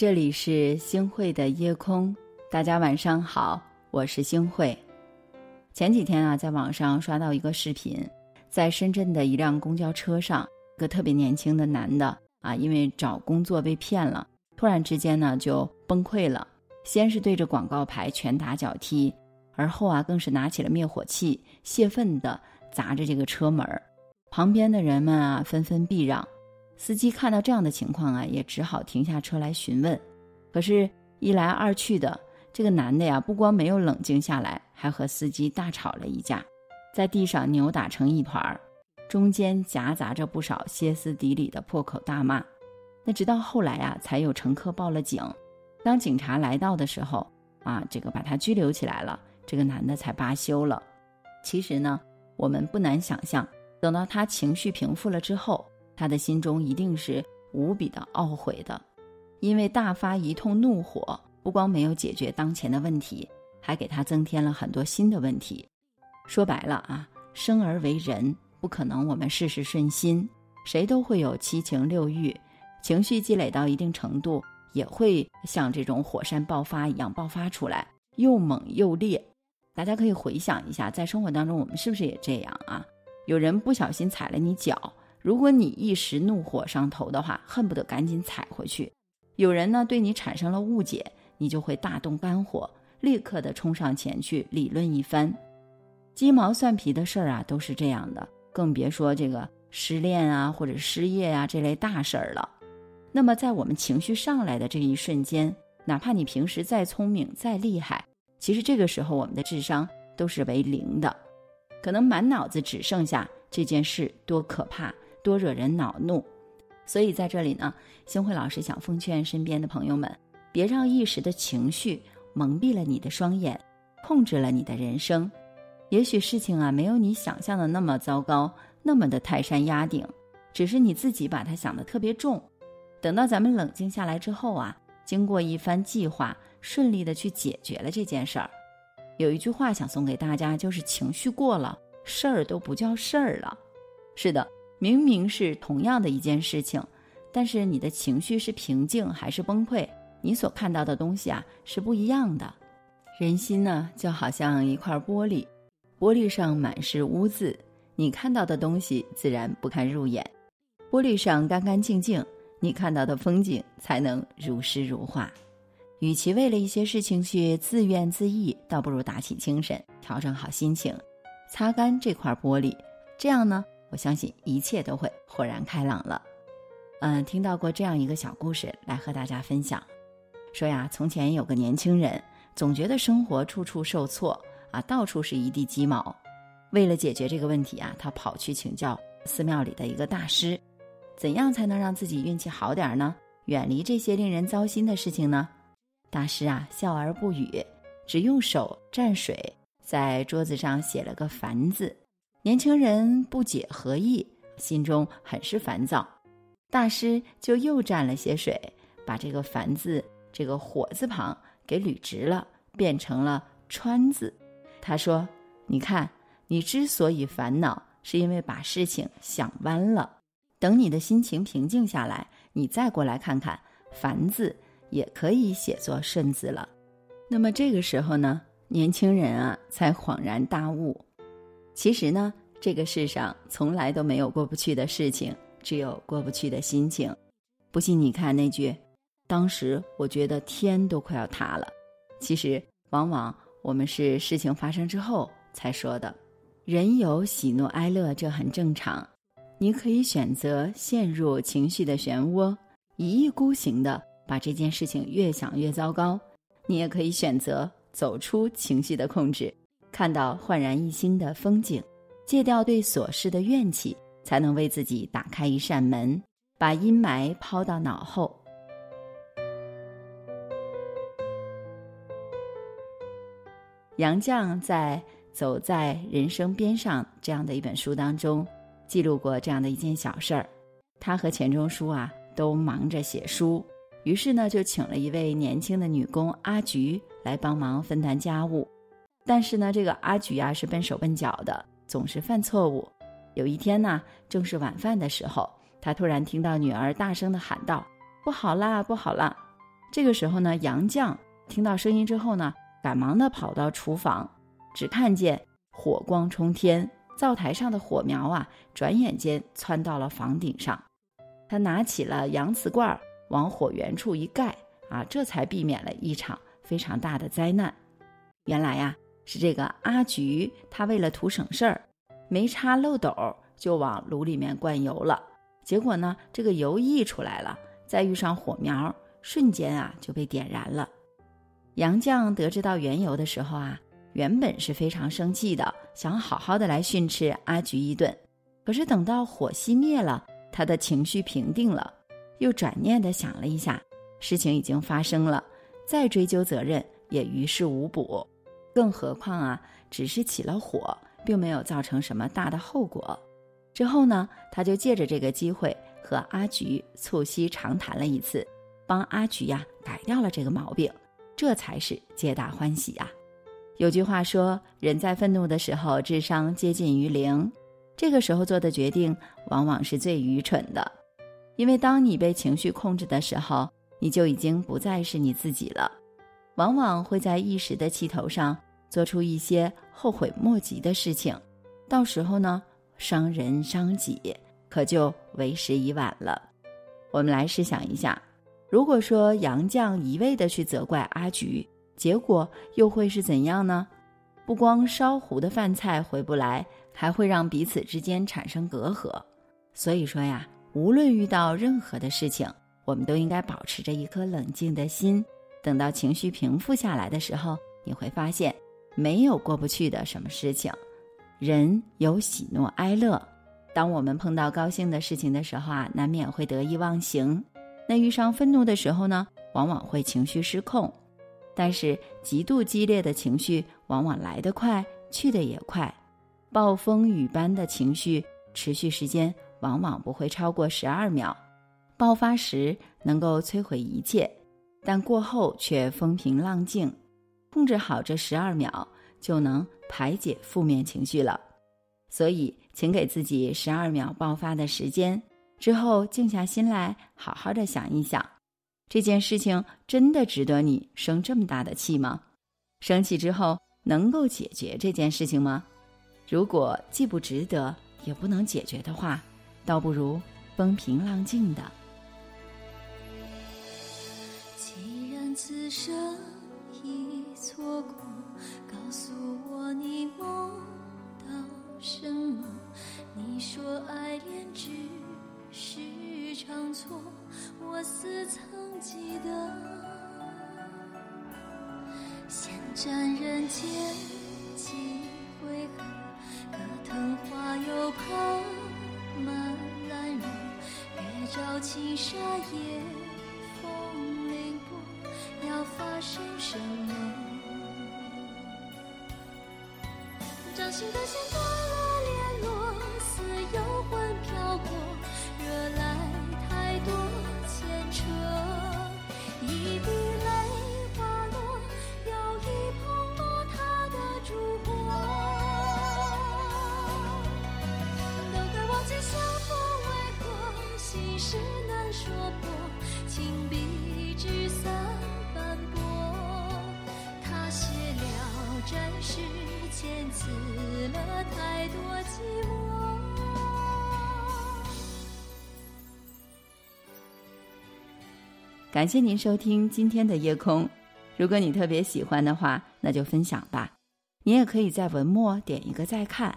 这里是星汇的夜空，大家晚上好，我是星汇。前几天啊，在网上刷到一个视频，在深圳的一辆公交车上，一个特别年轻的男的啊，因为找工作被骗了，突然之间呢就崩溃了，先是对着广告牌拳打脚踢，而后啊更是拿起了灭火器，泄愤的砸着这个车门旁边的人们啊纷纷避让。司机看到这样的情况啊，也只好停下车来询问。可是，一来二去的，这个男的呀，不光没有冷静下来，还和司机大吵了一架，在地上扭打成一团儿，中间夹杂着不少歇斯底里的破口大骂。那直到后来啊，才有乘客报了警。当警察来到的时候，啊，这个把他拘留起来了，这个男的才罢休了。其实呢，我们不难想象，等到他情绪平复了之后。他的心中一定是无比的懊悔的，因为大发一通怒火，不光没有解决当前的问题，还给他增添了很多新的问题。说白了啊，生而为人，不可能我们事事顺心，谁都会有七情六欲，情绪积累到一定程度，也会像这种火山爆发一样爆发出来，又猛又烈。大家可以回想一下，在生活当中，我们是不是也这样啊？有人不小心踩了你脚。如果你一时怒火上头的话，恨不得赶紧踩回去；有人呢对你产生了误解，你就会大动肝火，立刻的冲上前去理论一番。鸡毛蒜皮的事儿啊都是这样的，更别说这个失恋啊或者失业啊这类大事儿了。那么在我们情绪上来的这一瞬间，哪怕你平时再聪明再厉害，其实这个时候我们的智商都是为零的，可能满脑子只剩下这件事多可怕。多惹人恼怒，所以在这里呢，星慧老师想奉劝身边的朋友们，别让一时的情绪蒙蔽了你的双眼，控制了你的人生。也许事情啊，没有你想象的那么糟糕，那么的泰山压顶，只是你自己把它想的特别重。等到咱们冷静下来之后啊，经过一番计划，顺利的去解决了这件事儿。有一句话想送给大家，就是情绪过了，事儿都不叫事儿了。是的。明明是同样的一件事情，但是你的情绪是平静还是崩溃，你所看到的东西啊是不一样的。人心呢就好像一块玻璃，玻璃上满是污渍，你看到的东西自然不堪入眼；玻璃上干干净净，你看到的风景才能如诗如画。与其为了一些事情去自怨自艾，倒不如打起精神，调整好心情，擦干这块玻璃，这样呢。我相信一切都会豁然开朗了。嗯，听到过这样一个小故事，来和大家分享。说呀，从前有个年轻人，总觉得生活处处受挫啊，到处是一地鸡毛。为了解决这个问题啊，他跑去请教寺庙里的一个大师，怎样才能让自己运气好点呢？远离这些令人糟心的事情呢？大师啊，笑而不语，只用手蘸水，在桌子上写了个“凡”字。年轻人不解何意，心中很是烦躁。大师就又蘸了些水，把这个“烦”字这个火字旁给捋直了，变成了“川”字。他说：“你看，你之所以烦恼，是因为把事情想弯了。等你的心情平静下来，你再过来看看‘烦’字也可以写作‘顺’字了。那么这个时候呢，年轻人啊，才恍然大悟。”其实呢，这个世上从来都没有过不去的事情，只有过不去的心情。不信你看那句：“当时我觉得天都快要塌了。”其实，往往我们是事情发生之后才说的。人有喜怒哀乐，这很正常。你可以选择陷入情绪的漩涡，一意孤行的把这件事情越想越糟糕；你也可以选择走出情绪的控制。看到焕然一新的风景，戒掉对琐事的怨气，才能为自己打开一扇门，把阴霾抛到脑后。杨绛在《走在人生边上》这样的一本书当中，记录过这样的一件小事儿：他和钱钟书啊都忙着写书，于是呢就请了一位年轻的女工阿菊来帮忙分担家务。但是呢，这个阿菊呀是笨手笨脚的，总是犯错误。有一天呢，正是晚饭的时候，他突然听到女儿大声的喊道：“不好啦，不好啦！”这个时候呢，杨绛听到声音之后呢，赶忙的跑到厨房，只看见火光冲天，灶台上的火苗啊，转眼间窜到了房顶上。他拿起了洋瓷罐，往火源处一盖，啊，这才避免了一场非常大的灾难。原来呀，是这个阿菊，她为了图省事儿，没插漏斗就往炉里面灌油了。结果呢，这个油溢出来了，再遇上火苗，瞬间啊就被点燃了。杨绛得知到缘由的时候啊，原本是非常生气的，想好好的来训斥阿菊一顿。可是等到火熄灭了，他的情绪平定了，又转念的想了一下，事情已经发生了，再追究责任也于事无补。更何况啊，只是起了火，并没有造成什么大的后果。之后呢，他就借着这个机会和阿菊促膝长谈了一次，帮阿菊呀改掉了这个毛病，这才是皆大欢喜呀。有句话说，人在愤怒的时候，智商接近于零，这个时候做的决定往往是最愚蠢的，因为当你被情绪控制的时候，你就已经不再是你自己了，往往会在一时的气头上做出一些后悔莫及的事情，到时候呢。伤人伤己，可就为时已晚了。我们来试想一下，如果说杨绛一味的去责怪阿菊，结果又会是怎样呢？不光烧糊的饭菜回不来，还会让彼此之间产生隔阂。所以说呀，无论遇到任何的事情，我们都应该保持着一颗冷静的心。等到情绪平复下来的时候，你会发现，没有过不去的什么事情。人有喜怒哀乐，当我们碰到高兴的事情的时候啊，难免会得意忘形；那遇上愤怒的时候呢，往往会情绪失控。但是极度激烈的情绪往往来得快，去得也快。暴风雨般的情绪持续时间往往不会超过十二秒，爆发时能够摧毁一切，但过后却风平浪静。控制好这十二秒。就能排解负面情绪了，所以请给自己十二秒爆发的时间，之后静下心来，好好的想一想，这件事情真的值得你生这么大的气吗？生气之后能够解决这件事情吗？如果既不值得，也不能解决的话，倒不如风平浪静的。沾人间几回合，可藤花又爬满兰若，月照青纱夜风凌波，要发生什么？掌心的线千次了太多寂寞。感谢您收听今天的夜空。如果你特别喜欢的话，那就分享吧。你也可以在文末点一个再看。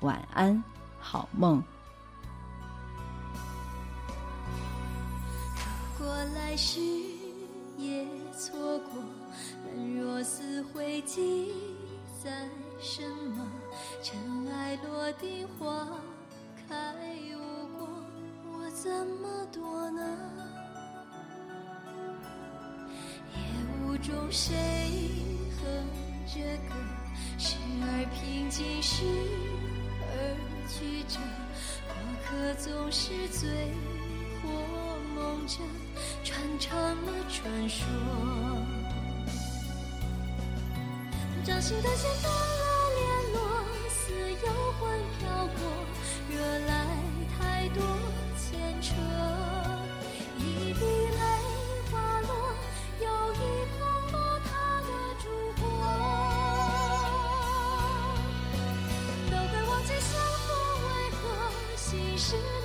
晚安，好梦。如果来世也错过，人若似灰烬。在什么？尘埃落定，花开无果，我怎么躲呢？夜雾中谁哼着歌？时而平静，时而曲折。过客总是醉或梦着，传唱了传说。掌心的线断是。